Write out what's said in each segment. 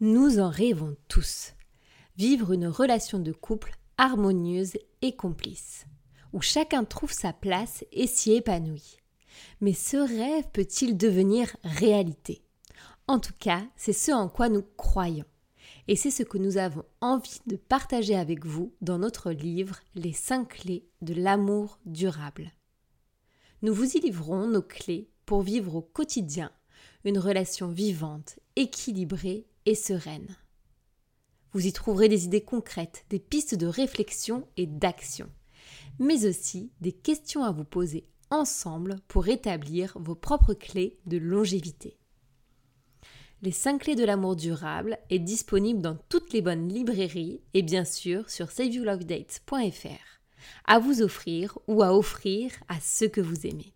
Nous en rêvons tous. Vivre une relation de couple harmonieuse et complice, où chacun trouve sa place et s'y épanouit. Mais ce rêve peut-il devenir réalité? En tout cas, c'est ce en quoi nous croyons. Et c'est ce que nous avons envie de partager avec vous dans notre livre Les 5 clés de l'amour durable. Nous vous y livrons nos clés pour vivre au quotidien une relation vivante, équilibrée et sereine. Vous y trouverez des idées concrètes, des pistes de réflexion et d'action, mais aussi des questions à vous poser ensemble pour établir vos propres clés de longévité. Les 5 clés de l'amour durable est disponible dans toutes les bonnes librairies et bien sûr sur saveyourlovedates.fr à vous offrir ou à offrir à ceux que vous aimez.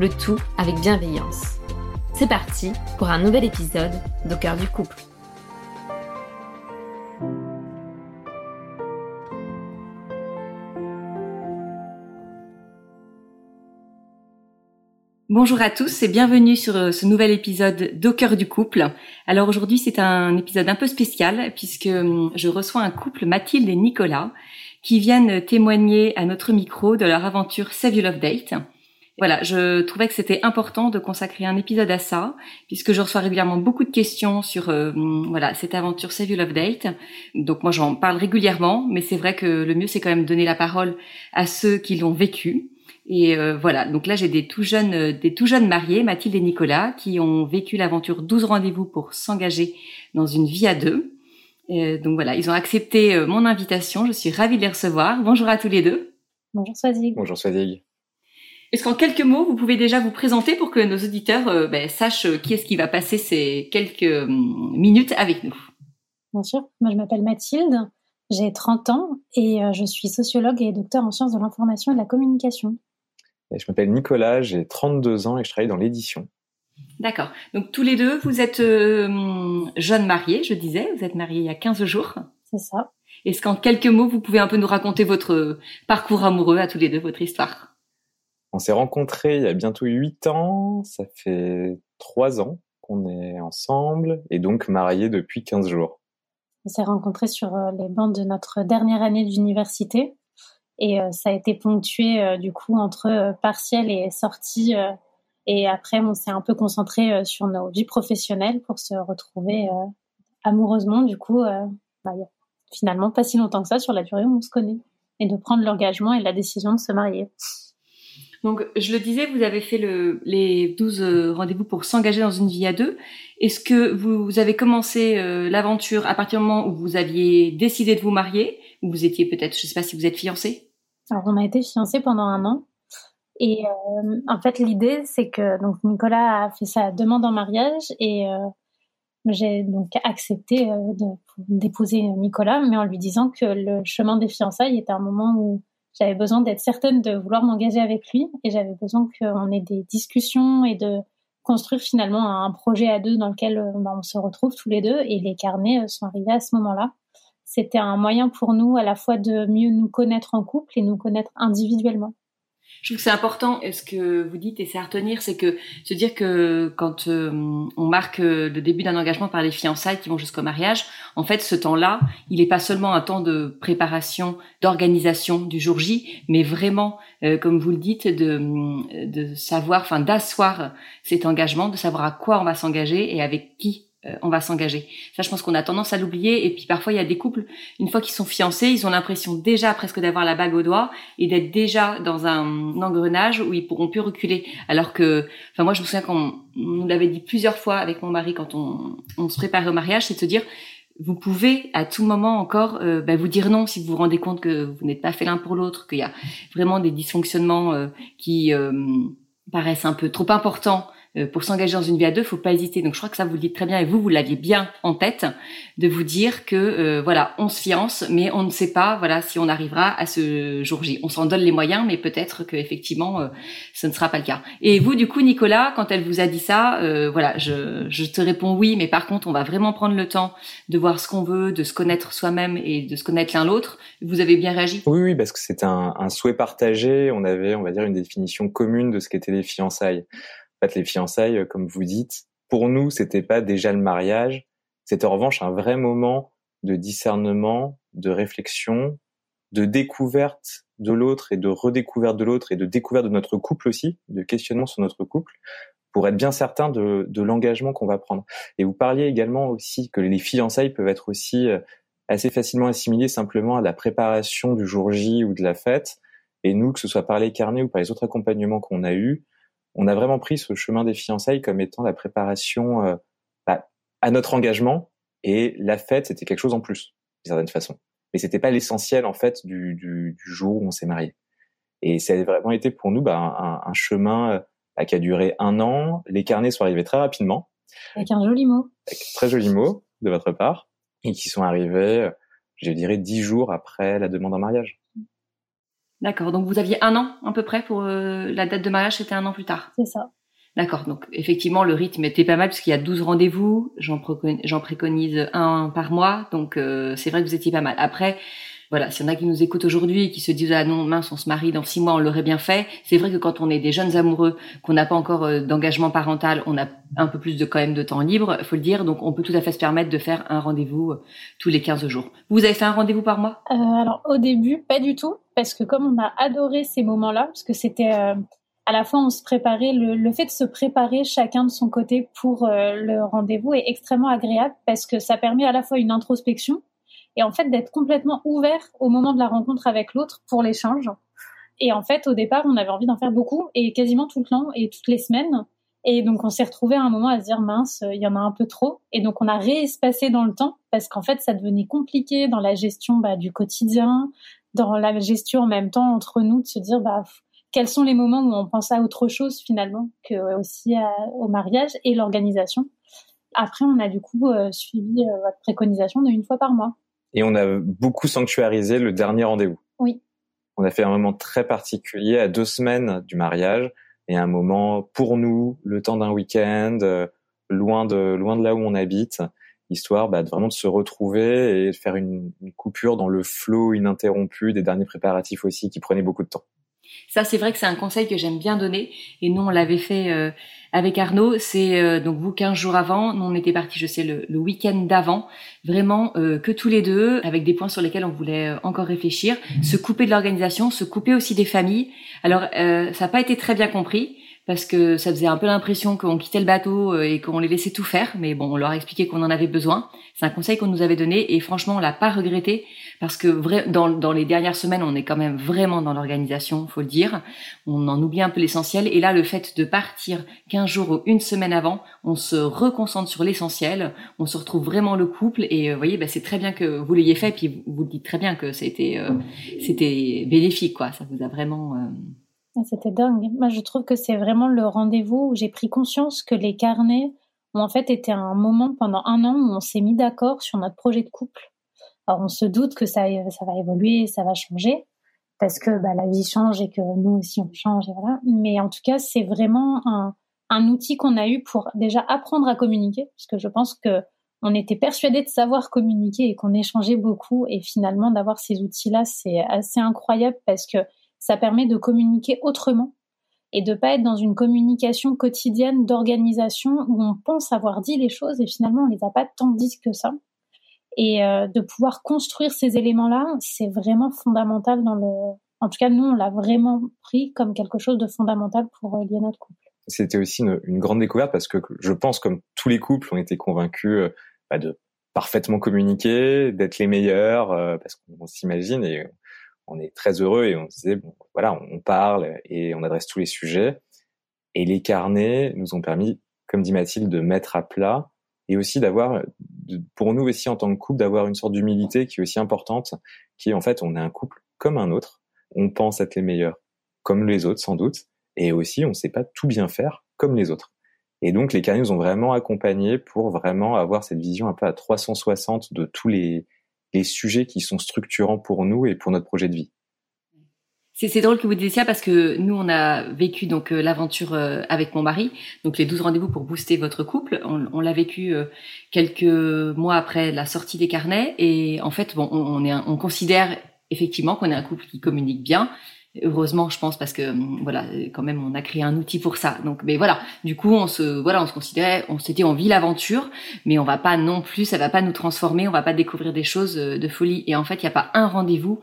le tout avec bienveillance. C'est parti pour un nouvel épisode d'Au cœur du couple. Bonjour à tous et bienvenue sur euh, ce nouvel épisode d'Au cœur du couple. Alors aujourd'hui c'est un épisode un peu spécial puisque hum, je reçois un couple Mathilde et Nicolas qui viennent témoigner à notre micro de leur aventure Save You Love Date. Voilà, je trouvais que c'était important de consacrer un épisode à ça, puisque je reçois régulièrement beaucoup de questions sur euh, voilà cette aventure Save You Love Date. Donc moi j'en parle régulièrement, mais c'est vrai que le mieux c'est quand même donner la parole à ceux qui l'ont vécu. Et euh, voilà, donc là j'ai des tout jeunes, euh, des tout jeunes mariés, Mathilde et Nicolas, qui ont vécu l'aventure 12 rendez-vous pour s'engager dans une vie à deux. donc voilà, ils ont accepté mon invitation. Je suis ravie de les recevoir. Bonjour à tous les deux. Bonjour Swazik. Bonjour Swazik. Est-ce qu'en quelques mots, vous pouvez déjà vous présenter pour que nos auditeurs euh, ben, sachent euh, qui est-ce qui va passer ces quelques euh, minutes avec nous? Bien sûr. Moi, je m'appelle Mathilde, j'ai 30 ans et je suis sociologue et docteur en sciences de l'information et de la communication. je m'appelle Nicolas, j'ai 32 ans et je travaille dans l'édition. D'accord. Donc tous les deux, vous êtes jeunes mariés, je disais, vous êtes mariés il y a 15 jours. C'est ça. Est-ce qu'en quelques mots, vous pouvez un peu nous raconter votre parcours amoureux à tous les deux, votre histoire? On s'est rencontrés il y a bientôt huit ans. Ça fait trois ans qu'on est ensemble et donc mariés depuis 15 jours. On s'est rencontrés sur euh, les bancs de notre dernière année d'université et euh, ça a été ponctué euh, du coup entre partiel et sortie. Et après, on s'est un peu concentré sur nos vies professionnelles pour se retrouver amoureusement. Du coup, bah, finalement pas si longtemps que ça sur la durée où on se connaît et de prendre l'engagement et la décision de se marier. Donc, je le disais, vous avez fait le, les 12 euh, rendez-vous pour s'engager dans une vie à deux. Est-ce que vous avez commencé euh, l'aventure à partir du moment où vous aviez décidé de vous marier, ou vous étiez peut-être, je ne sais pas si vous êtes fiancé Alors, on a été fiancés pendant un an. Et euh, en fait, l'idée, c'est que donc Nicolas a fait sa demande en mariage et j'ai donc accepté d'épouser Nicolas, mais en lui disant que le chemin des fiançailles était un moment où j'avais besoin d'être certaine de vouloir m'engager avec lui et j'avais besoin qu'on ait des discussions et de construire finalement un projet à deux dans lequel euh, bah, on se retrouve tous les deux et les carnets euh, sont arrivés à ce moment-là. C'était un moyen pour nous à la fois de mieux nous connaître en couple et nous connaître individuellement. Je trouve que c'est important ce que vous dites et c'est à retenir, c'est que se dire que quand euh, on marque le début d'un engagement par les fiançailles qui vont jusqu'au mariage, en fait, ce temps-là, il n'est pas seulement un temps de préparation, d'organisation du jour J, mais vraiment, euh, comme vous le dites, de, de savoir, enfin, d'asseoir cet engagement, de savoir à quoi on va s'engager et avec qui euh, on va s'engager. Ça, je pense qu'on a tendance à l'oublier. Et puis parfois, il y a des couples, une fois qu'ils sont fiancés, ils ont l'impression déjà presque d'avoir la bague au doigt et d'être déjà dans un engrenage où ils pourront plus reculer. Alors que, enfin moi, je me souviens qu'on nous l'avait dit plusieurs fois avec mon mari quand on, on se préparait au mariage, c'est de se dire, vous pouvez à tout moment encore euh, bah, vous dire non si vous vous rendez compte que vous n'êtes pas fait l'un pour l'autre, qu'il y a vraiment des dysfonctionnements euh, qui paraissent un peu trop importants euh, pour s'engager dans une vie à deux, faut pas hésiter. Donc je crois que ça vous le dites très bien et vous vous l'aviez bien en tête de vous dire que euh, voilà, on se fiance, mais on ne sait pas voilà si on arrivera à ce jour J. On s'en donne les moyens, mais peut-être que effectivement euh, ce ne sera pas le cas. Et vous du coup Nicolas, quand elle vous a dit ça, voilà, je, je te réponds oui, mais par contre on va vraiment prendre le temps de voir ce qu'on veut, de se connaître soi-même et de se connaître l'un l'autre. Vous avez bien réagi? Oui, oui, parce que c'était un, un souhait partagé. On avait, on va dire, une définition commune de ce qu'étaient les fiançailles fait, les fiançailles, euh, comme vous dites, pour nous, c'était pas déjà le mariage. C'était en revanche un vrai moment de discernement, de réflexion, de découverte de l'autre et de redécouverte de l'autre et de découverte de notre couple aussi, de questionnement sur notre couple, pour être bien certain de, de l'engagement qu'on va prendre. Et vous parliez également aussi que les fiançailles peuvent être aussi euh, assez facilement assimilées simplement à la préparation du jour J ou de la fête. Et nous, que ce soit par les carnets ou par les autres accompagnements qu'on a eus, on a vraiment pris ce chemin des fiançailles comme étant la préparation euh, bah, à notre engagement et la fête c'était quelque chose en plus d'une certaine façon. Mais c'était pas l'essentiel en fait du, du, du, jour où on s'est marié et ça a vraiment été pour nous bah, un, un, chemin bah, qui a duré un an. Les carnets sont arrivés très rapidement. Avec un joli mot. Avec un très joli mot de votre part et qui sont arrivés je dirais dix jours après la demande en mariage D'accord. Donc vous aviez un an à peu près pour euh, la date de mariage, c'était un an plus tard. C'est ça. D'accord. Donc effectivement, le rythme était pas mal parce qu'il y a 12 rendez-vous. J'en préconise un par mois. Donc euh, c'est vrai que vous étiez pas mal. Après, voilà, s'il y en a qui nous écoutent aujourd'hui et qui se disent ah non mince on se marie dans six mois on l'aurait bien fait, c'est vrai que quand on est des jeunes amoureux, qu'on n'a pas encore euh, d'engagement parental, on a un peu plus de quand même de temps libre, faut le dire, donc on peut tout à fait se permettre de faire un rendez-vous euh, tous les 15 jours. Vous avez fait un rendez-vous par mois? Euh, Alors au début pas du tout, parce que comme on a adoré ces moments-là, parce que c'était à la fois on se préparait, le, le, fait de se préparer chacun de son côté pour le rendez-vous est extrêmement agréable. Parce que ça permet à la fois une introspection et en fait d'être complètement ouvert au moment de la rencontre avec l'autre pour l'échange. Et en fait, au départ, on avait envie d'en faire beaucoup et quasiment tout le temps et toutes les semaines. Et donc, on s'est retrouvé à un moment à se dire mince, il y en a un peu trop. Et donc, on a réespacé dans le temps parce qu'en fait, ça devenait compliqué dans la gestion bah, du quotidien, dans la gestion en même temps entre nous de se dire bah quels sont les moments où on pense à autre chose finalement que aussi au mariage et l'organisation. Après, on a du coup euh, suivi euh, votre préconisation de une fois par mois. Et on a beaucoup sanctuarisé le dernier rendez-vous. Oui. On a fait un moment très particulier à deux semaines du mariage et un moment pour nous, le temps d'un week-end, euh, loin de loin de là où on habite, histoire bah, vraiment de se retrouver et de faire une, une coupure dans le flot ininterrompu des derniers préparatifs aussi qui prenaient beaucoup de temps. Ça, c'est vrai que c'est un conseil que j'aime bien donner. Et nous, on l'avait fait euh, avec Arnaud. C'est euh, donc vous 15 jours avant. Nous, on était partis, je sais, le, le week-end d'avant. Vraiment euh, que tous les deux, avec des points sur lesquels on voulait encore réfléchir. Se couper de l'organisation, se couper aussi des familles. Alors, ça n'a pas été très bien compris parce que ça faisait un peu l'impression qu'on quittait le bateau euh, et qu'on les laissait tout faire. Mais bon, on leur a expliqué qu'on en avait besoin. C'est un conseil qu'on nous avait donné et franchement, on l'a pas regretté parce que dans, les dernières semaines, on est quand même vraiment dans l'organisation, faut le dire. On en oublie un peu l'essentiel. Et là, le fait de partir 15 jours ou une semaine avant, on se reconcentre sur l'essentiel. On se retrouve vraiment le couple. Et euh, vous voyez, bah, c'est très bien que vous l'ayez fait. Puis vous, dites très bien que c'était euh, c'était bénéfique, quoi. Ça vous a vraiment ah, c'était dingue. Moi, je trouve que c'est vraiment le rendez-vous où j'ai pris conscience que les carnets ont en fait été un moment pendant un an où on s'est mis d'accord sur notre projet de couple. Alors, on se doute que ça, va évoluer, ça va changer, parce que bah, la vie change et que nous aussi on change, et voilà. Mais en tout cas, c'est vraiment un, un outil qu'on a eu pour déjà apprendre à communiquer, parce que je pense que on était persuadé de savoir communiquer et qu'on échangeait beaucoup, et finalement d'avoir ces outils-là, c'est assez incroyable parce que ça permet de communiquer autrement et de pas être dans une communication quotidienne d'organisation où on pense avoir dit les choses et finalement on les a pas tant dit que ça. Et euh, de pouvoir construire ces éléments-là, c'est vraiment fondamental dans le. En tout cas, nous, on l'a vraiment pris comme quelque chose de fondamental pour euh, lier notre couple. C'était aussi une, une, grande découverte parce que je pense, comme tous les couples, on était convaincus euh, bah, de parfaitement communiquer, d'être les meilleurs, euh, parce qu'on s'imagine et on est très heureux et on se disait bon voilà on parle et on adresse tous les sujets. Et les carnets nous ont permis comme dit Mathilde de mettre à plat et aussi d'avoir pour nous aussi en tant que couple d'avoir une sorte d'humilité qui est aussi importante qui est en fait on est un couple comme un autre. On pense être les meilleurs comme les autres sans doute et aussi on sait pas tout bien faire comme les autres. Et donc les carnets nous ont vraiment accompagnés pour vraiment avoir cette vision un peu à 360 de tous les les sujets qui sont structurants pour nous et pour notre projet de vie. C'est drôle que vous disiez ça parce que nous, on a vécu donc euh, l'aventure euh, avec mon mari, donc les 12 rendez-vous pour booster votre couple. On, l'a vécu euh, quelques mois après la sortie des carnets et en fait, bon, on, on, est, on considère effectivement qu'on est un couple qui communique bien, heureusement je pense parce que hum, voilà quand même on a créé un outil pour ça. Donc mais voilà. Du coup on se voilà on se considérait on s'était on vit l'aventure mais on va pas non plus ça va pas nous transformer on va pas découvrir des choses euh, de folie. Et en fait il y a pas un rendez-vous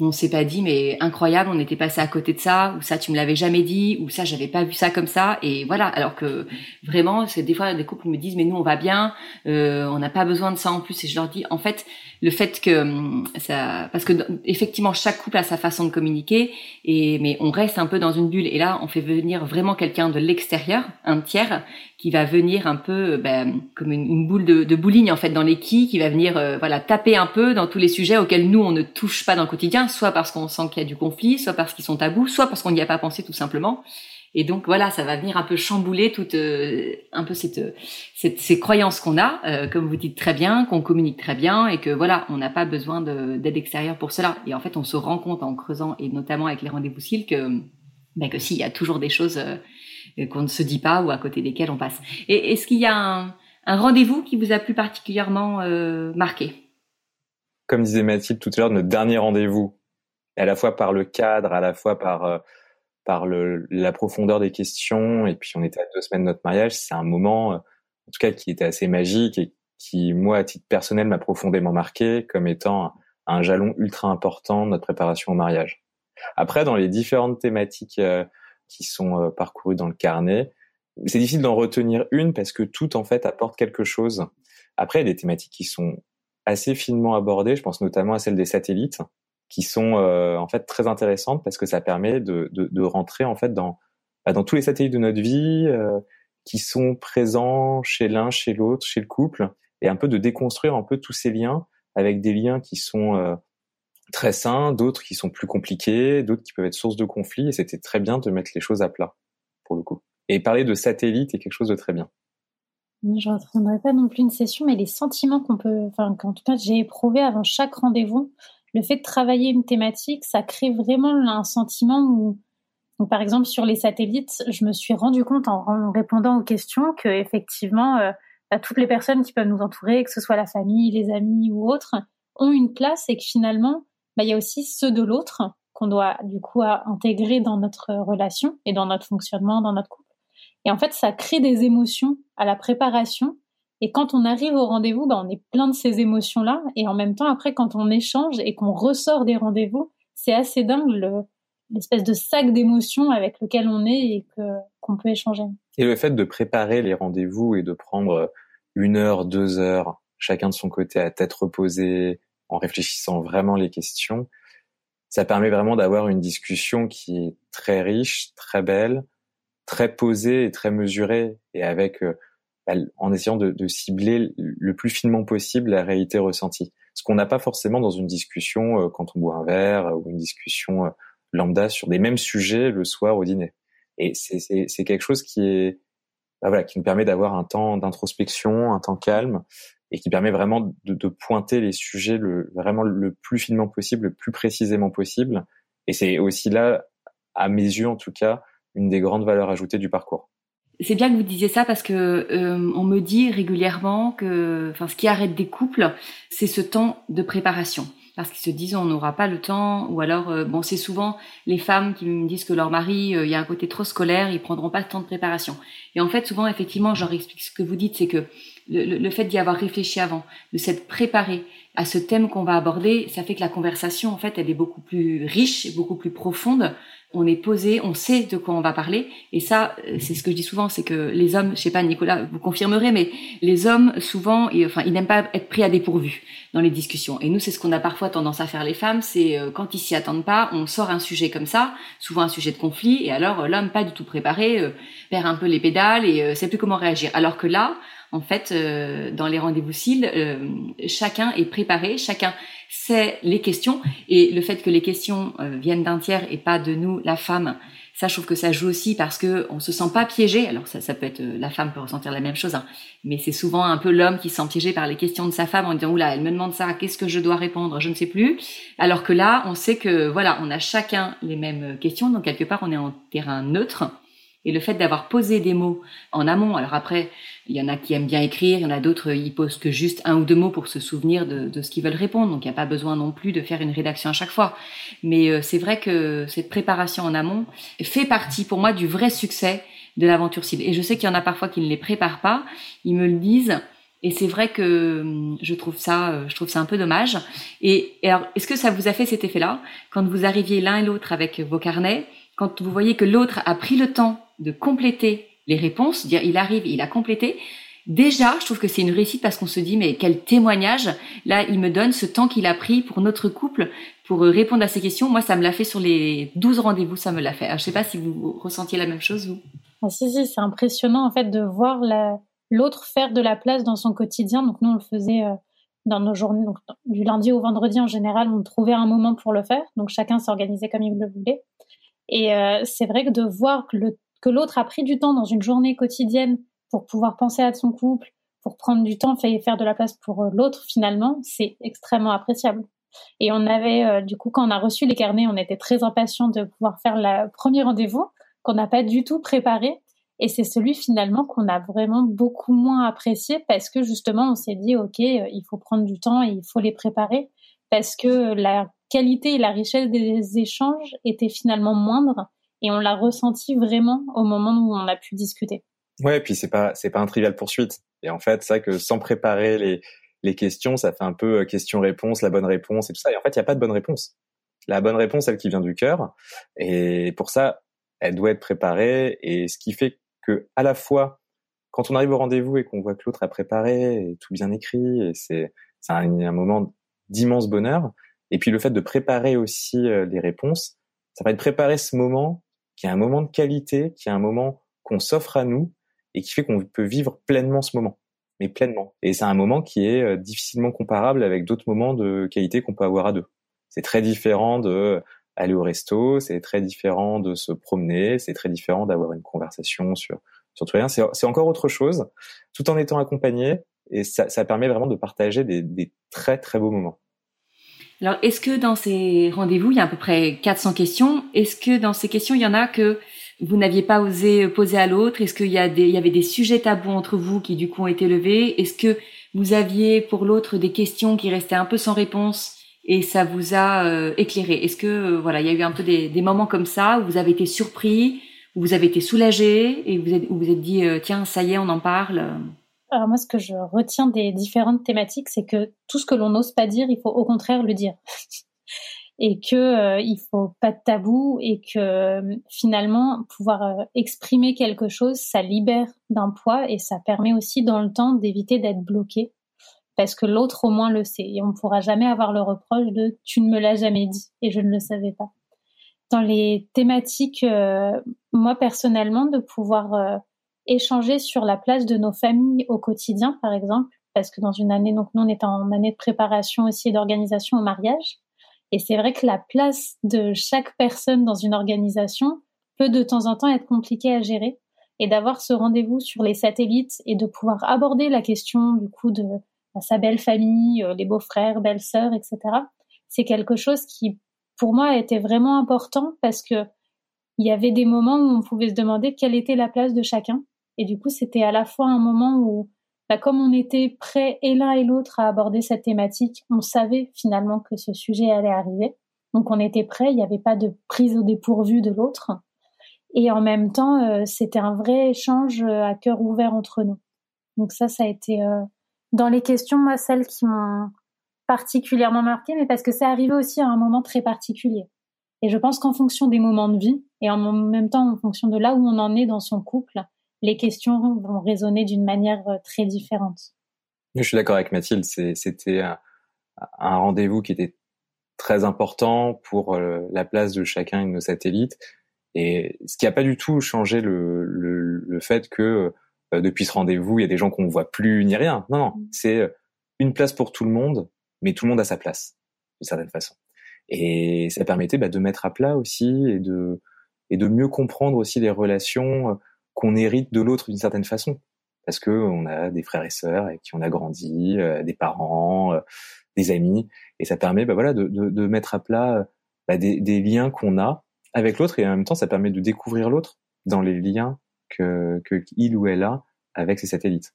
on s'est pas dit mais incroyable on était passé à côté de ça ou ça tu me l'avais jamais dit ou ça j'avais pas vu ça comme ça et voilà. Alors que vraiment c'est des fois des couples me disent mais nous on va bien euh, on n'a pas besoin de ça en plus et je leur dis en fait le fait que hum, ça parce que effectivement chaque couple a sa façon de communiquer et mais on reste un peu dans une bulle et là on fait venir vraiment quelqu'un de l'extérieur un tiers qui va venir un peu ben, comme une, boule de, de, bowling en fait dans les quilles, qui va venir euh, voilà taper un peu dans tous les sujets auxquels nous on ne touche pas dans le quotidien, soit parce qu'on sent qu'il y a du conflit, soit parce qu'ils sont tabous, soit parce qu'on n'y a pas pensé tout simplement. Et donc voilà, ça va venir un peu chambouler toute euh, un peu cette, cette ces croyances qu'on a, euh, comme vous dites très bien, qu'on communique très bien et que voilà, on n'a pas besoin d'aide extérieure pour cela. Et en fait, on se rend compte en creusant et notamment avec les rendez-vous cils que ben que s'il y a toujours des choses qu'on ne se dit pas ou à côté desquels on passe. Et est-ce qu'il y a un, rendez-vous qui vous a plus particulièrement euh, marqué? Comme disait Mathilde tout à l'heure, notre dernier rendez-vous, à la fois par le cadre, à la fois par euh, par la profondeur des questions, et puis on était à deux semaines de notre mariage, c'est un moment, euh, en tout cas, qui était assez magique et qui, moi, à titre personnel, m'a profondément marqué comme étant un, jalon ultra important de notre préparation au mariage. Après, dans les différentes thématiques euh, qui sont euh, parcourus dans le carnet. C'est difficile d'en retenir une parce que tout en fait apporte quelque chose. Après, il y a des thématiques qui sont assez finement abordées. Je pense notamment à celle des satellites, qui sont euh, en fait très intéressantes parce que ça permet de, de, de rentrer en fait dans bah, dans tous les satellites de notre vie euh, qui sont présents chez l'un, chez l'autre, chez le couple, et un peu de déconstruire un peu tous ces liens avec des liens qui sont euh, très sains, d'autres qui sont plus compliqués, d'autres qui peuvent être source de conflits, et c'était très bien de mettre les choses à plat, pour le coup. Et parler de satellite est quelque chose de très bien. Je ne reprendrai pas non plus une session, mais les sentiments qu'on peut, enfin, qu'en tout cas j'ai éprouvé avant chaque rendez-vous, le fait de travailler une thématique, ça crée vraiment un sentiment où, par exemple, sur les satellites, je me suis rendu compte en, répondant aux questions que effectivement, euh, bah, toutes les personnes qui peuvent nous entourer, que ce soit la famille, les amis ou autres, ont une place et que finalement, bah, il y a aussi ceux de l'autre qu'on doit du coup intégrer dans notre relation et dans notre fonctionnement, dans notre couple. Et en fait, ça crée des émotions à la préparation. Et quand on arrive au rendez-vous, bah, on est plein de ces émotions-là. Et en même temps, après, quand on échange et qu'on ressort des rendez-vous, c'est assez dingue l'espèce de sac d'émotions avec lequel on est et que qu'on peut échanger. Et le fait de préparer les rendez-vous et de prendre une heure, deux heures, chacun de son côté à tête reposée, en réfléchissant vraiment les questions, ça permet vraiment d'avoir une discussion qui est très riche, très belle, très posée et très mesurée, et avec euh, bah, en essayant de, de, cibler le plus finement possible la réalité ressentie. Ce qu'on n'a pas forcément dans une discussion euh, quand on boit un verre ou une discussion euh, lambda sur des mêmes sujets le soir au dîner. Et c'est quelque chose qui est bah voilà, qui nous permet d'avoir un temps d'introspection, un temps calme, et qui permet vraiment de, pointer les sujets le, vraiment le plus finement possible, le plus précisément possible. Et c'est aussi là, à mes yeux en tout cas, une des grandes valeurs ajoutées du parcours. C'est bien que vous disiez ça parce que euh, on me dit régulièrement que, enfin, ce qui arrête des couples, c'est ce temps de préparation. parce qu'ils se disent on n'aura pas le temps ou alors euh, bon c'est souvent les femmes qui me disent que leur mari euh, il y a un côté trop scolaire ils prendront pas le temps de préparation et en fait souvent effectivement je leur explique ce que vous dites c'est que le, le fait d'y avoir réfléchi avant de s'être préparé à ce thème qu'on va aborder ça fait que la conversation en fait elle est beaucoup plus riche beaucoup plus profonde on est posé, on sait de quoi on va parler. Et ça, euh, c'est ce que je dis souvent, c'est que les hommes, je sais pas, Nicolas, vous confirmerez, mais les hommes, souvent, ils, enfin, ils n'aiment pas être pris à dépourvu dans les discussions. Et nous, c'est ce qu'on a parfois tendance à faire les femmes, c'est euh, quand ils s'y attendent pas, on sort un sujet comme ça, souvent un sujet de conflit, et alors euh, l'homme pas du tout préparé, perd un peu les pédales et sait plus comment réagir. Alors que là, en fait, dans les rendez-vous CIL, chacun est préparé, chacun c'est les questions. Et le fait que les questions euh, viennent d'un tiers et pas de nous, la femme, ça, je trouve que ça joue aussi parce que on se sent pas piégé. Alors ça, ça peut être euh, la femme peut ressentir la même chose, hein. mais c'est souvent un peu l'homme qui se sent piégé par les questions de sa femme en disant oula, elle me demande ça, qu'est-ce que je dois répondre, je ne sais plus. Alors que là, on sait que voilà, on a chacun les mêmes questions, donc quelque part, on est en terrain neutre. Et le fait d'avoir posé des mots en amont, alors après, il y en a qui aiment bien écrire, il y en a d'autres, ils posent que juste un ou deux mots pour se souvenir de, de ce qu'ils veulent répondre. Donc il n'y a pas besoin non plus de faire une rédaction à chaque fois. Mais euh, c'est vrai que cette préparation en amont fait partie pour moi du vrai succès de l'aventure cible. Et je sais qu'il y en a parfois qui ne les préparent pas, ils me le disent. Et c'est vrai que hum, je trouve ça, euh, je trouve ça un peu dommage. Et, et alors, est-ce que ça vous a fait cet effet-là? Quand vous arriviez l'un et l'autre avec vos carnets, quand vous voyez que l'autre a pris le temps de compléter les réponses, dire il arrive, il a complété. Déjà, je trouve que c'est une réussite parce qu'on se dit mais quel témoignage là il me donne ce temps qu'il a pris pour notre couple pour répondre à ces questions. Moi, ça me l'a fait sur les 12 rendez-vous, ça me l'a fait. Alors, je sais pas si vous ressentiez la même chose vous. Ah, si si, c'est impressionnant en fait de voir l'autre faire de la place dans son quotidien. Donc nous on le faisait euh, dans nos journées, donc du lundi au vendredi en général, on trouvait un moment pour le faire. Donc chacun s'organisait comme il le voulait. Et euh, c'est vrai que de voir que le que l'autre a pris du temps dans une journée quotidienne pour pouvoir penser à son couple, pour prendre du temps, et faire de la place pour euh, l'autre, finalement, c'est extrêmement appréciable. Et on avait, euh, du coup, quand on a reçu les carnets, on était très impatient de pouvoir faire le premier rendez-vous qu'on n'a pas du tout préparé. Et c'est celui finalement qu'on a vraiment beaucoup moins apprécié parce que justement, on s'est dit, OK, euh, il faut prendre du temps et il faut les préparer parce que la qualité et la richesse des échanges étaient finalement moindres et on l'a ressenti vraiment au moment où on a pu discuter. Ouais, et puis c'est pas c'est pas un trivial poursuite. Et en fait, ça que sans préparer les les questions, ça fait un peu euh, question-réponse, la bonne réponse et tout ça. Et en fait, il y a pas de bonne réponse. La bonne réponse, celle qui vient du cœur. Et pour ça, elle doit être préparée. Et ce qui fait que à la fois, quand on arrive au rendez-vous et qu'on voit que l'autre a préparé tout bien écrit, et c'est c'est un, un moment d'immense bonheur. Et puis le fait de préparer aussi euh, les réponses, ça va être préparer ce moment qui est un moment de qualité, qui est un moment qu'on s'offre à nous et qui fait qu'on peut vivre pleinement ce moment, mais pleinement. Et c'est un moment qui est euh, difficilement comparable avec d'autres moments de qualité qu'on peut avoir à deux. C'est très différent de aller au resto, c'est très différent de se promener, c'est très différent d'avoir une conversation sur sur tout rien. C'est encore autre chose, tout en étant accompagné, et ça, ça permet vraiment de partager des, des très très beaux moments. Alors, est-ce que dans ces rendez-vous, il y a à peu près 400 questions? Est-ce que dans ces questions, il y en a que vous n'aviez pas osé poser à l'autre? Est-ce qu'il y, il y avait des sujets tabous entre vous qui du coup ont été levés? Est-ce que vous aviez pour l'autre des questions qui restaient un peu sans réponse et ça vous a euh, éclairé? Est-ce que euh, voilà, il y a eu un peu des, moments comme ça où vous avez été surpris, où vous avez été soulagé et où vous êtes, où vous êtes dit euh, tiens ça y est on en parle alors moi, ce que je retiens des différentes thématiques, c'est que tout ce que l'on n'ose pas dire, il faut au contraire le dire. et que euh, il faut pas de tabou et que euh, finalement pouvoir euh, exprimer quelque chose, ça libère d'un poids et ça permet aussi dans le temps d'éviter d'être bloqué parce que l'autre au moins le sait et on ne pourra jamais avoir le reproche de tu ne me l'as jamais dit et je ne le savais pas. Dans les thématiques, moi personnellement, de pouvoir échanger sur la place de nos familles au quotidien, par exemple, parce que dans une année, donc nous on est en année de préparation aussi et d'organisation au mariage, et c'est vrai que la place de chaque personne dans une organisation peut de temps en temps être compliquée à gérer, et d'avoir ce rendez-vous sur les satellites et de pouvoir aborder la question du coup de sa belle famille, euh, les beaux-frères, belles-sœurs, etc. C'est quelque chose qui, pour moi, était vraiment important parce que il y avait des moments où on pouvait se demander quelle était la place de chacun et du coup, c'était à la fois un moment où bah, comme on était prêts et l'un et l'autre à aborder cette thématique, on savait finalement que ce sujet allait arriver. Donc on était prêts, il n'y avait pas de prise au dépourvu de l'autre. Et en même temps, euh, c'était un vrai échange euh, à cœur ouvert entre nous. Donc ça, ça a été euh, dans les questions, moi, celles qui m'ont particulièrement marqué, mais parce que c'est arrivé aussi à un moment très particulier. Et je pense qu'en fonction des moments de vie et en même temps en fonction de là où on en est dans son couple, les questions vont résonner d'une manière très différente. Je suis d'accord avec Mathilde. C'était un, rendez-vous qui était très important pour la place de chacun de nos satellites. Et ce qui n'a pas du tout changé le, le, le fait que euh, depuis ce rendez-vous, il y a des gens qu'on voit plus ni rien. Non, non, mm. c'est euh, une place pour tout le monde, mais tout le monde a sa place, d'une certaine façon. Et ça permettait bah, de mettre à plat aussi et de et de mieux comprendre aussi les relations euh, qu'on hérite de l'autre d'une certaine façon, parce que on a des frères et sœurs avec qui on a grandi, des parents, des amis, et ça permet bah, voilà de, mettre à plat bah, des, liens qu'on a avec l'autre. Et en même temps ça permet de découvrir l'autre dans les liens que, que il ou elle a avec ses satellites.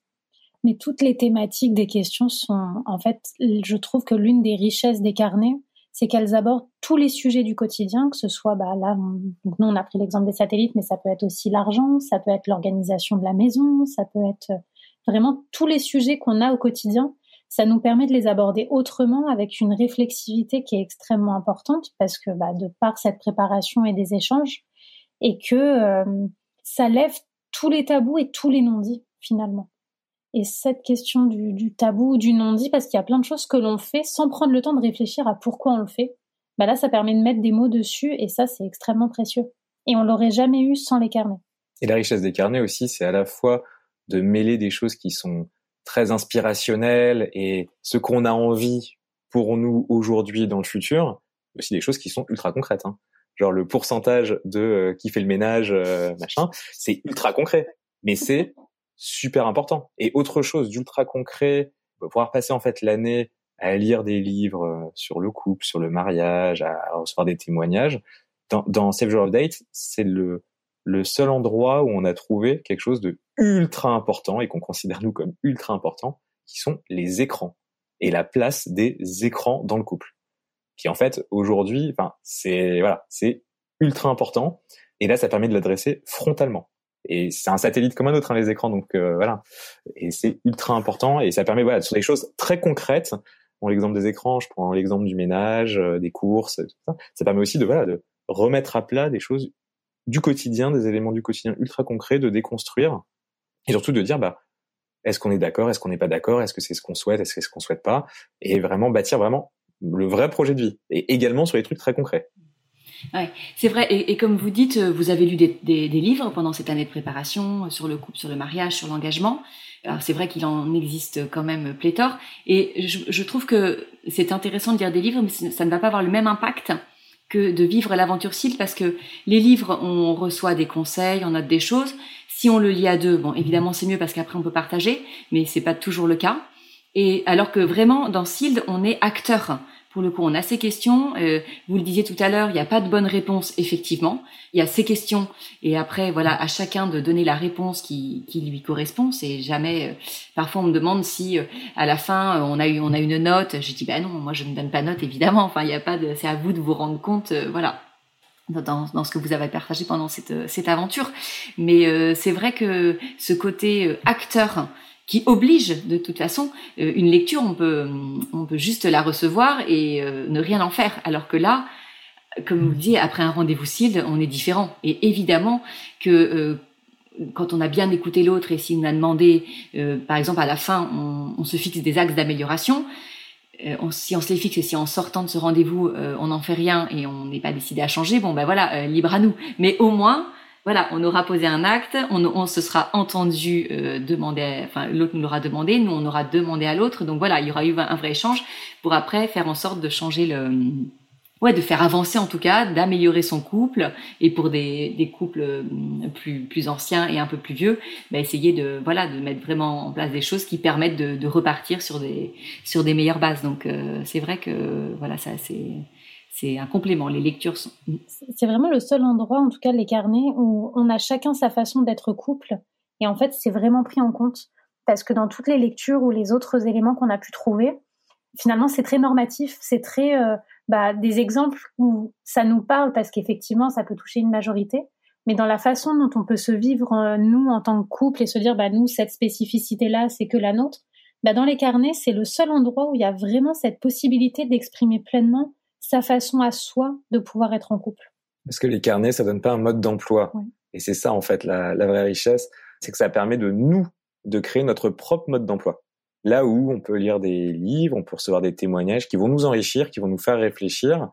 Mais toutes les thématiques des questions sont, en fait, je trouve que l'une des richesses des carnets, c'est qu'elles abordent tous les sujets du quotidien, que ce soit, bah là, nous on a pris l'exemple des satellites, mais ça peut être aussi l'argent, ça peut être l'organisation de la maison, ça peut être vraiment tous les sujets qu'on a au quotidien. Ça nous permet de les aborder autrement avec une réflexivité qui est extrêmement importante parce que bah, de par cette préparation et des échanges, et que euh, ça lève tous les tabous et tous les non-dits finalement. Et cette question du, tabou ou du non-dit, parce qu'il y a plein de choses que l'on fait sans prendre le temps de réfléchir à pourquoi on le fait, bah là, ça permet de mettre des mots dessus et ça, c'est extrêmement précieux. Et on l'aurait jamais eu sans les carnets. Et la richesse des carnets aussi, c'est à la fois de mêler des choses qui sont très inspirationnelles et ce qu'on a envie pour nous aujourd'hui dans le futur, aussi des choses qui sont ultra concrètes. Hein genre le pourcentage de euh, qui fait le ménage, euh, machin, c'est ultra concret, mais c'est super important. Et autre chose d'ultra concret, pouvoir passer en fait l'année à lire des livres euh, sur le couple, sur le mariage, à recevoir des témoignages. Dans, dans Save Your Date, c'est le le seul endroit où on a trouvé quelque chose de ultra important et qu'on considère nous comme ultra important, qui sont les écrans et la place des écrans dans le couple qui en fait aujourd'hui, enfin c'est voilà, c'est ultra important. Et là, ça permet de l'adresser frontalement. Et c'est un satellite comme un autre, hein, les écrans, donc euh, voilà. Et c'est ultra important et ça permet voilà sur des choses très concrètes. Bon, l'exemple des écrans, je prends l'exemple du ménage, euh, des courses, tout ça. Ça permet aussi de voilà de remettre à plat des choses du quotidien, des éléments du quotidien ultra concrets, de déconstruire et surtout de dire bah est-ce qu'on est d'accord, est-ce qu'on n'est pas d'accord, est-ce que c'est ce qu'on souhaite, est-ce que c'est ce qu'on souhaite pas, et vraiment bâtir vraiment le vrai projet de vie, et également sur les trucs très concrets. C'est vrai. Et, comme vous dites, vous avez lu des, livres pendant cette année de préparation sur le couple, sur le mariage, sur l'engagement. Alors c'est vrai qu'il en existe quand même pléthore. Et je, trouve que c'est intéressant de lire des livres, mais ça ne va pas avoir le même impact que de vivre l'aventure SIL parce que les livres, on reçoit des conseils, on note des choses. Si on le lit à deux, bon, évidemment c'est mieux parce qu'après on peut partager, mais c'est pas toujours le cas. Et alors que vraiment dans SILD, on est acteur. Pour le coup, on a ces questions. Euh, vous le disiez tout à l'heure, il n'y a pas de bonne réponse, effectivement. Il y a ces questions, et après, voilà, à chacun de donner la réponse qui, qui lui correspond. C'est jamais. Euh, parfois, on me demande si, euh, à la fin, on a eu, on a une note. Je dis, bah non, moi, je ne donne pas note, évidemment. Enfin, il n'y a pas de. C'est à vous de vous rendre compte, voilà. Dans, dans, ce que vous avez partagé pendant cette, cette aventure. Mais c'est vrai que ce côté acteur qui oblige de toute façon euh, une lecture on peut on peut juste la recevoir et euh, ne rien en faire. Alors que là comme vous dites après un rendez-vous SILD on est différent. Et évidemment que euh, quand on a bien écouté l'autre et si on a demandé par exemple à la fin on, on se fixe des axes d'amélioration on, si on se les fixe et si en sortant de ce rendez-vous on n'en fait rien et on n'est pas décidé à changer bon ben voilà libre à nous. Mais au moins voilà, on aura posé un acte, on, se sera entendu euh, demander, enfin l'autre nous l'aura demandé, nous on aura demandé à l'autre, donc voilà, il y aura eu un vrai échange pour après faire en sorte de changer le, ouais, de faire avancer en tout cas, d'améliorer son couple et pour des, couples euh, plus plus anciens et un peu plus vieux, bah, essayer de voilà de mettre vraiment en place des choses qui permettent de, de repartir sur des sur des meilleures bases. Donc euh, c'est vrai que voilà ça c'est c'est un complément. Les lectures sont. C'est vraiment le seul endroit, en tout cas les carnets, où on a chacun sa façon d'être couple. Et en fait, c'est vraiment pris en compte. parce que dans toutes les lectures ou les autres éléments qu'on a pu trouver, finalement, c'est très normatif, c'est très euh, bah, des exemples où ça nous parle parce qu'effectivement, ça peut toucher une majorité. Mais dans la façon dont on peut se vivre, euh, nous, en tant que couple, et se dire, bah, nous, cette spécificité-là, c'est que la nôtre, bah, dans les carnets, c'est le seul endroit où il y a vraiment cette possibilité d'exprimer pleinement sa façon à soi de pouvoir être en couple. Parce que les carnets, ça donne pas un mode d'emploi. Et c'est ça, en fait, la, la vraie richesse, c'est que ça permet de nous, de créer notre propre mode d'emploi. Là où on peut lire des livres, on peut recevoir des témoignages qui vont nous enrichir, qui vont nous faire réfléchir,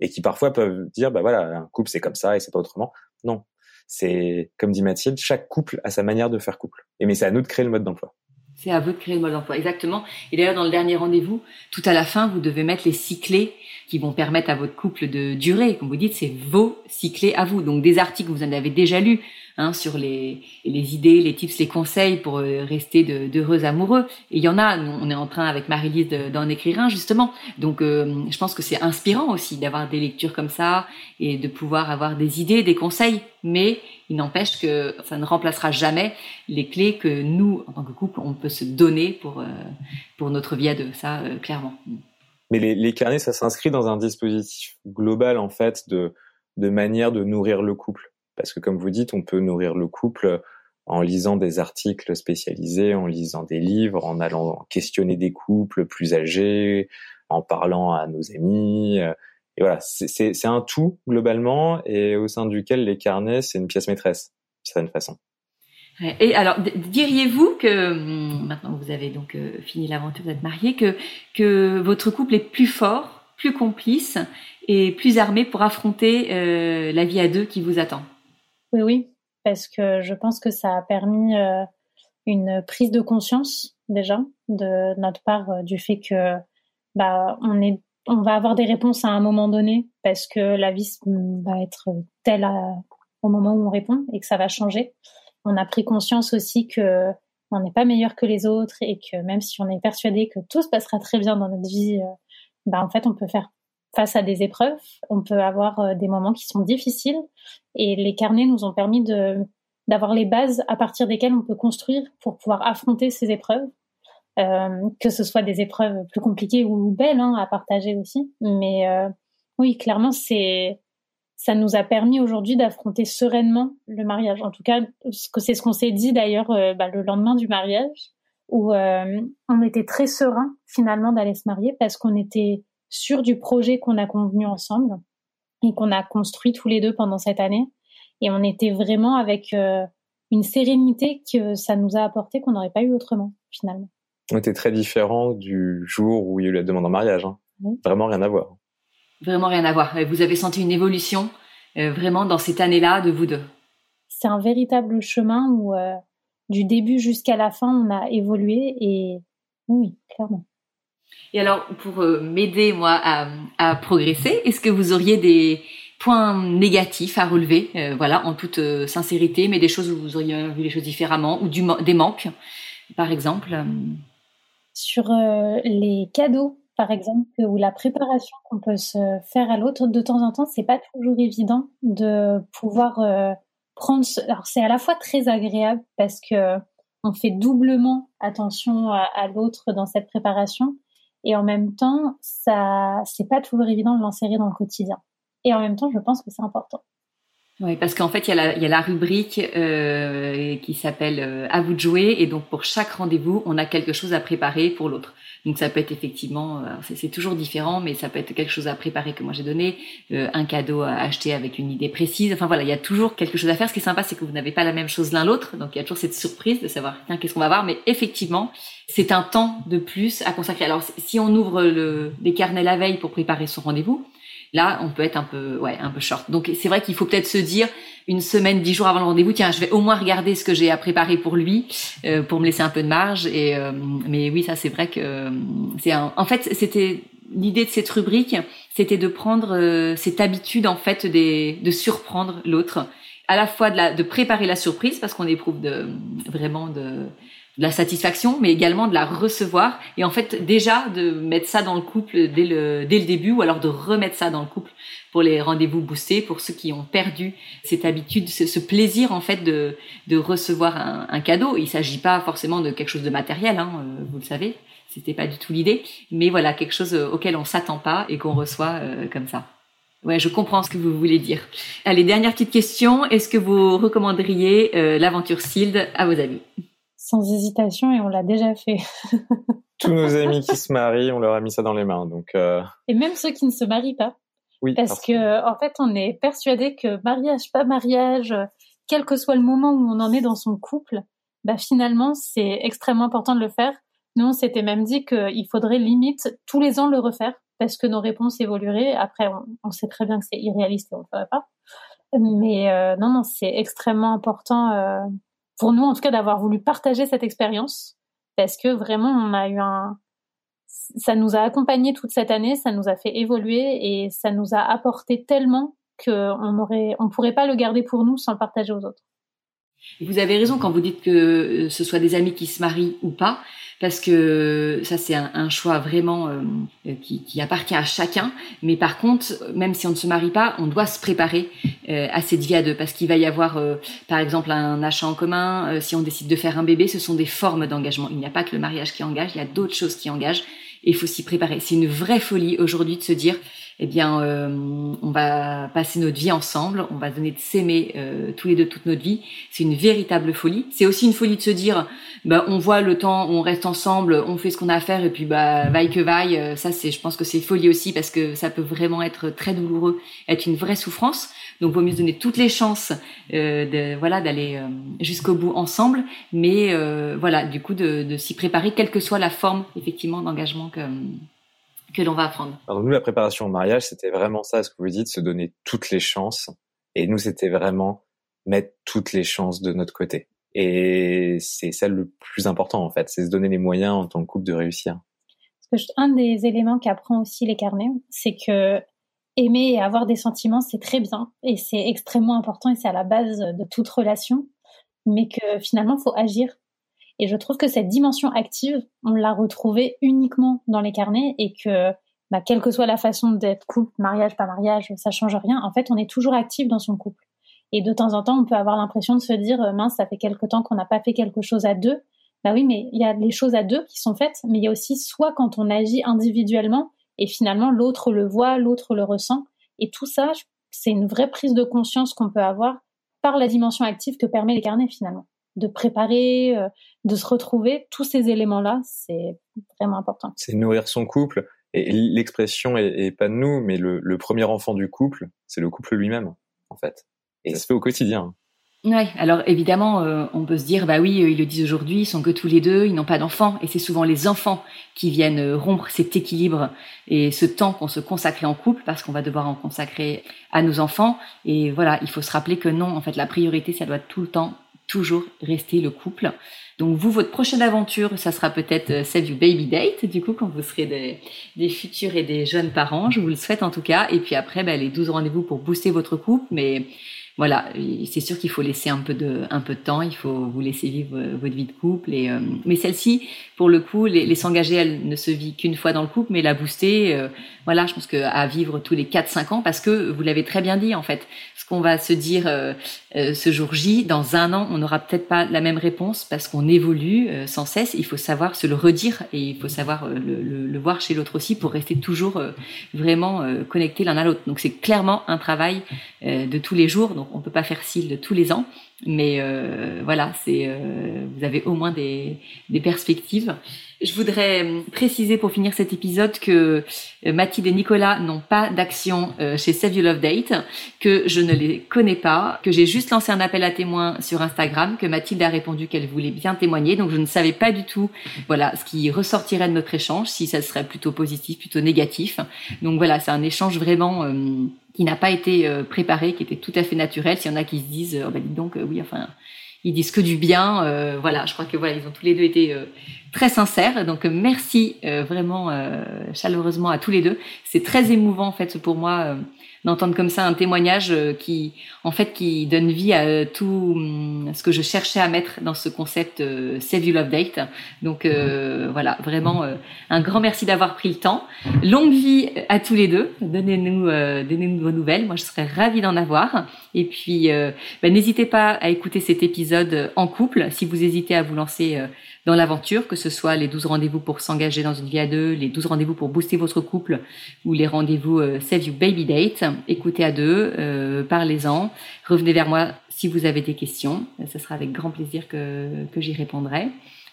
et qui parfois peuvent dire, bah voilà, un couple c'est comme ça et c'est pas autrement. Non, c'est comme dit Mathilde, chaque couple a sa manière de faire couple. Et mais c'est à nous de créer le mode d'emploi. C'est à vous de créer le mode d'emploi, exactement. Et d'ailleurs, dans le dernier rendez-vous, tout à la fin, vous devez mettre les six clés qui vont permettre à votre couple de durer. Comme vous dites, c'est vos six clés à vous. Donc des articles que vous en avez déjà lus, hein, sur les, les idées, les tips, les conseils pour euh, rester d'heureux amoureux. Et il y en a, on est en train avec Marie-Lise d'en écrire un justement. Donc euh, je pense que c'est inspirant aussi d'avoir des lectures comme ça et de pouvoir avoir des idées, des conseils. Mais il n'empêche que ça ne remplacera jamais les clés que nous, en tant que couple, on peut se donner pour, euh, pour notre vie à deux. Ça, clairement. Mais les, les carnets, ça s'inscrit dans un dispositif global en fait de, de manière de nourrir le couple. Parce que comme vous dites, on peut nourrir le couple en lisant des articles spécialisés, en lisant des livres, en allant questionner des couples plus âgés, en parlant à nos amis. Et voilà, c'est un tout globalement et au sein duquel les carnets, c'est une pièce maîtresse, d'une certaine façon. Et alors, diriez-vous que hum, maintenant que vous avez donc euh, fini l'aventure, vous êtes marié, que que votre couple est plus fort, plus complice et plus armé pour affronter euh, la vie à deux qui vous attend? Oui, oui, parce que je pense que ça a permis euh, une prise de conscience déjà de notre part euh, du fait que bah on est on va avoir des réponses à un moment donné parce que la vie va être telle au moment où on répond et que ça va changer. On a pris conscience aussi que on n'est pas meilleur que les autres et que même si on est persuadé que tout se passera très bien dans notre vie, euh, bah en fait on peut faire face à des épreuves, on peut avoir euh, des moments qui sont difficiles et les carnets nous ont permis d'avoir les bases à partir desquelles on peut construire pour pouvoir affronter ces épreuves, euh, que ce soit des épreuves plus compliquées ou belles hein, à partager aussi. Mais euh, oui, clairement, c'est ça nous a permis aujourd'hui d'affronter sereinement le mariage. En tout cas, c'est ce qu'on s'est dit d'ailleurs bah, le lendemain du mariage, où on était très serein finalement d'aller se marier parce qu'on était sur du projet qu'on a convenu ensemble et qu'on a construit tous les deux pendant cette année. Et on était vraiment avec euh, une sérénité que ça nous a apporté qu'on n'aurait pas eu autrement, finalement. On était très différents du jour où il y a eu la demande en mariage. Hein. Vraiment rien à voir. Vraiment rien à voir. Vous avez senti une évolution euh, vraiment dans cette année-là de vous deux? C'est un véritable chemin où euh, du début jusqu'à la fin, on a évolué et oui, clairement. Et alors, pour euh, m'aider, moi, à, progresser, est-ce que vous auriez des points négatifs à relever, euh, voilà, en toute euh, sincérité, mais des choses où vous auriez vu les choses différemment, ou des manques, par exemple Sur les cadeaux, par exemple, ou la préparation qu'on peut se faire à l'autre, de temps en temps, c'est pas toujours évident de pouvoir prendre. Alors, c'est à la fois très agréable parce que on fait doublement attention à l'autre dans cette préparation, et en même temps, ça, c'est pas toujours évident de l'insérer dans le quotidien. Et en même temps, je pense que c'est important. Oui, parce qu'en fait, il y a la, il y a la rubrique euh, qui s'appelle euh, À vous de jouer, et donc pour chaque rendez-vous, on a quelque chose à préparer pour l'autre. Donc ça peut être effectivement, euh, c'est toujours différent, mais ça peut être quelque chose à préparer que moi j'ai donné, euh, un cadeau à acheter avec une idée précise. Enfin voilà, il y a toujours quelque chose à faire. Ce qui est sympa, c'est que vous n'avez pas la même chose l'un l'autre, donc il y a toujours cette surprise de savoir qu'est-ce qu'on va voir? Mais effectivement, c'est un temps de plus à consacrer. Alors si on ouvre le, les carnets la veille pour préparer son rendez-vous, Là, on peut être un peu, ouais, un peu short. Donc, c'est vrai qu'il faut peut-être se dire une semaine, dix jours avant le rendez-vous, tiens, je vais au moins regarder ce que j'ai à préparer pour lui, euh, pour me laisser un peu de marge. Et euh, mais oui, ça, c'est vrai que euh, c'est un. En fait, c'était l'idée de cette rubrique, c'était de prendre cette habitude en fait des, de surprendre l'autre, à la fois de, la, de préparer la surprise parce qu'on éprouve de vraiment de de la satisfaction, mais également de la recevoir. Et en fait, déjà de mettre ça dans le couple dès le, dès le début, ou alors de remettre ça dans le couple pour les rendez-vous boostés, pour ceux qui ont perdu cette habitude, ce, plaisir en fait de, de recevoir un, un cadeau. Il s'agit pas forcément de quelque chose de matériel, hein, euh, vous le savez. C'était pas du tout l'idée, mais voilà quelque chose auquel on s'attend pas et qu'on reçoit euh, comme ça. Ouais, je comprends ce que vous voulez dire. Allez, dernière petite question. Est-ce que vous recommanderiez euh, l'aventure Sealed à vos amis? Sans hésitation, et on l'a déjà fait. Tous nos amis qui se marient, on leur a mis ça dans les mains. Donc, euh... Et même ceux qui ne se marient pas. Oui. Parce, que, en fait, on est persuadé que mariage, pas mariage, quel que soit le moment où on en est dans son couple, bah finalement, c'est extrêmement important de le faire. Nous, on s'était même dit qu'il faudrait limite tous les ans le refaire parce que nos réponses évolueraient. Après, on, sait très bien que c'est irréaliste et on ne le ferait pas. Mais euh, non, non, c'est extrêmement important euh, pour nous, en tout cas, d'avoir voulu partager cette expérience parce que vraiment, on a eu un, ça nous a accompagnés toute cette année, ça nous a fait évoluer et ça nous a apporté tellement qu'on aurait, on pourrait pas le garder pour nous sans le partager aux autres. Vous avez raison quand vous dites que ce soit des amis qui se marient ou pas parce que ça c'est un, choix vraiment euh, qui, qui, appartient à chacun. Mais par contre, même si on ne se marie pas, on doit se préparer euh, à cette vie à deux, parce qu'il va y avoir, euh, par exemple, un achat en commun. si on décide de faire un bébé, ce sont des formes d'engagement. Il n'y a pas que le mariage qui engage, il y a d'autres choses qui engagent. Et il faut s'y préparer. C'est une vraie folie aujourd'hui de se dire eh bien, euh, on va passer notre vie ensemble, on va donner de s'aimer euh, tous les deux toute notre vie. C'est une véritable folie. C'est aussi une folie de se dire, bah, on voit le temps, on reste ensemble, on fait ce qu'on a à faire et puis bah vaille que vaille. Euh, ça, c'est, je pense que c'est folie aussi parce que ça peut vraiment être très douloureux, être une vraie souffrance. Donc, vaut mieux se donner toutes les chances, de, voilà, d'aller jusqu'au bout ensemble. Mais voilà, du coup, de, de s'y préparer, quelle que soit la forme effectivement d'engagement que que l'on va apprendre. Alors nous, la préparation au mariage, c'était vraiment ça, ce que vous dites, se donner toutes les chances. Et nous, c'était vraiment mettre toutes les chances de notre côté. Et c'est ça le plus important, en fait, c'est se donner les moyens en tant que couple de réussir. Parce que un des éléments qu'apprend aussi les carnets, c'est que aimer et avoir des sentiments, c'est très bien et c'est extrêmement important et c'est à la base de toute relation, mais que finalement, il faut agir et je trouve que cette dimension active, on l'a retrouvée uniquement dans les carnets et que, bah, quelle que soit la façon d'être couple, mariage, pas mariage, ça change rien. En fait, on est toujours actif dans son couple. Et de temps en temps, on peut avoir l'impression de se dire, euh, mince, ça fait quelque temps qu'on n'a pas fait quelque chose à deux. Bah oui, mais il y a les choses à deux qui sont faites, mais il y a aussi soit quand on agit individuellement et finalement l'autre le voit, l'autre le ressent. Et tout ça, c'est une vraie prise de conscience qu'on peut avoir par la dimension active que permet les carnets finalement de préparer, euh, de se retrouver, tous ces éléments-là, c'est vraiment important. C'est nourrir son couple. Et l'expression est, pas de nous, mais le, premier enfant du couple, c'est le couple lui-même, en fait. Et ça se fait au quotidien. Oui, alors évidemment, euh, on peut se dire, bah oui, ils le disent aujourd'hui, ils sont que tous les deux, ils n'ont pas d'enfants, et c'est souvent les enfants qui viennent euh, rompre cet équilibre et ce temps qu'on se consacrait en couple, parce qu'on va devoir en consacrer à nos enfants. Et voilà, il faut se rappeler que non, en fait, la priorité, ça doit tout le temps toujours rester le couple. Donc vous, votre prochaine aventure, ça sera peut-être euh, celle du baby date, du coup, quand vous serez des, futurs et des jeunes parents. Je vous le souhaite en tout cas. Et puis après, ben, les 12 rendez-vous pour booster votre couple. Mais voilà, c'est sûr qu'il faut laisser un peu de un peu de temps, il faut vous laisser vivre euh, votre vie de couple. Et euh, mais celle-ci, pour le coup, les, les s'engager, elle ne se vit qu'une fois dans le couple, mais la booster, euh, voilà, je pense que à vivre tous les 4-5 ans, parce que vous l'avez très bien dit en fait, ce qu'on va se dire ce jour J, dans un an, on n'aura peut-être pas la même réponse parce qu'on évolue sans cesse. Il faut savoir se le redire et il faut savoir le, le, le voir chez l'autre aussi pour rester toujours vraiment connecté l'un à l'autre. Donc c'est clairement un travail de tous les jours. On peut pas faire de tous les ans, mais euh, voilà, c'est euh, vous avez au moins des, des perspectives. Je voudrais euh, préciser pour finir cet épisode que Mathilde et Nicolas n'ont pas d'action chez Save You Love Date, que je ne les connais pas, que j'ai juste lancé un appel à témoins sur Instagram, que Mathilde a répondu qu'elle voulait bien témoigner, donc je ne savais pas du tout, voilà, ce qui ressortirait de notre échange, si ça serait plutôt positif, plutôt négatif. Donc voilà, c'est un échange vraiment qui n'a pas été euh, préparé, qui était tout à fait naturel. S'il y en a qui se disent, oh, bah, dites donc, euh, oui, enfin, ils disent que du bien. Euh, voilà, je crois que voilà, ils ont tous les deux été très sincères. Donc merci vraiment chaleureusement à tous les deux. C'est très émouvant en fait pour moi d'entendre comme ça un témoignage euh, qui, en fait, qui donne vie à euh, tout hum, ce que je cherchais à mettre dans ce concept euh, Save You Love Date. Donc voilà, vraiment un grand merci d'avoir pris le temps. Longue vie à tous les deux. Donnez-nous, donnez-nous vos nouvelles. Moi, je serais ravie d'en avoir. Et puis, ben, n'hésitez pas à écouter cet épisode en couple si vous hésitez à vous lancer dans l'aventure, que ce soit les 12 rendez-vous pour s'engager dans une vie à deux, les 12 rendez-vous pour booster votre couple ou les rendez-vous euh, Save You Baby Date. Écoutez à deux, euh, parlez-en, revenez vers moi si vous avez des questions. Ce sera avec grand plaisir que, que j'y répondrai.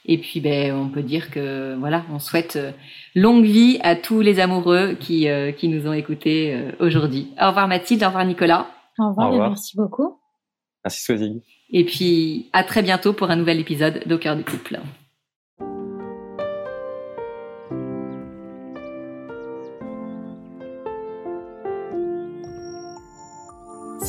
Et puis, ben, on peut dire que voilà, on souhaite euh, longue vie à tous les amoureux qui, qui nous ont écoutés aujourd'hui. Au revoir Mathilde, au revoir Nicolas. Au revoir, et merci beaucoup. Merci Swazig. Et puis, à très bientôt pour un nouvel épisode d'Au cœur du couple.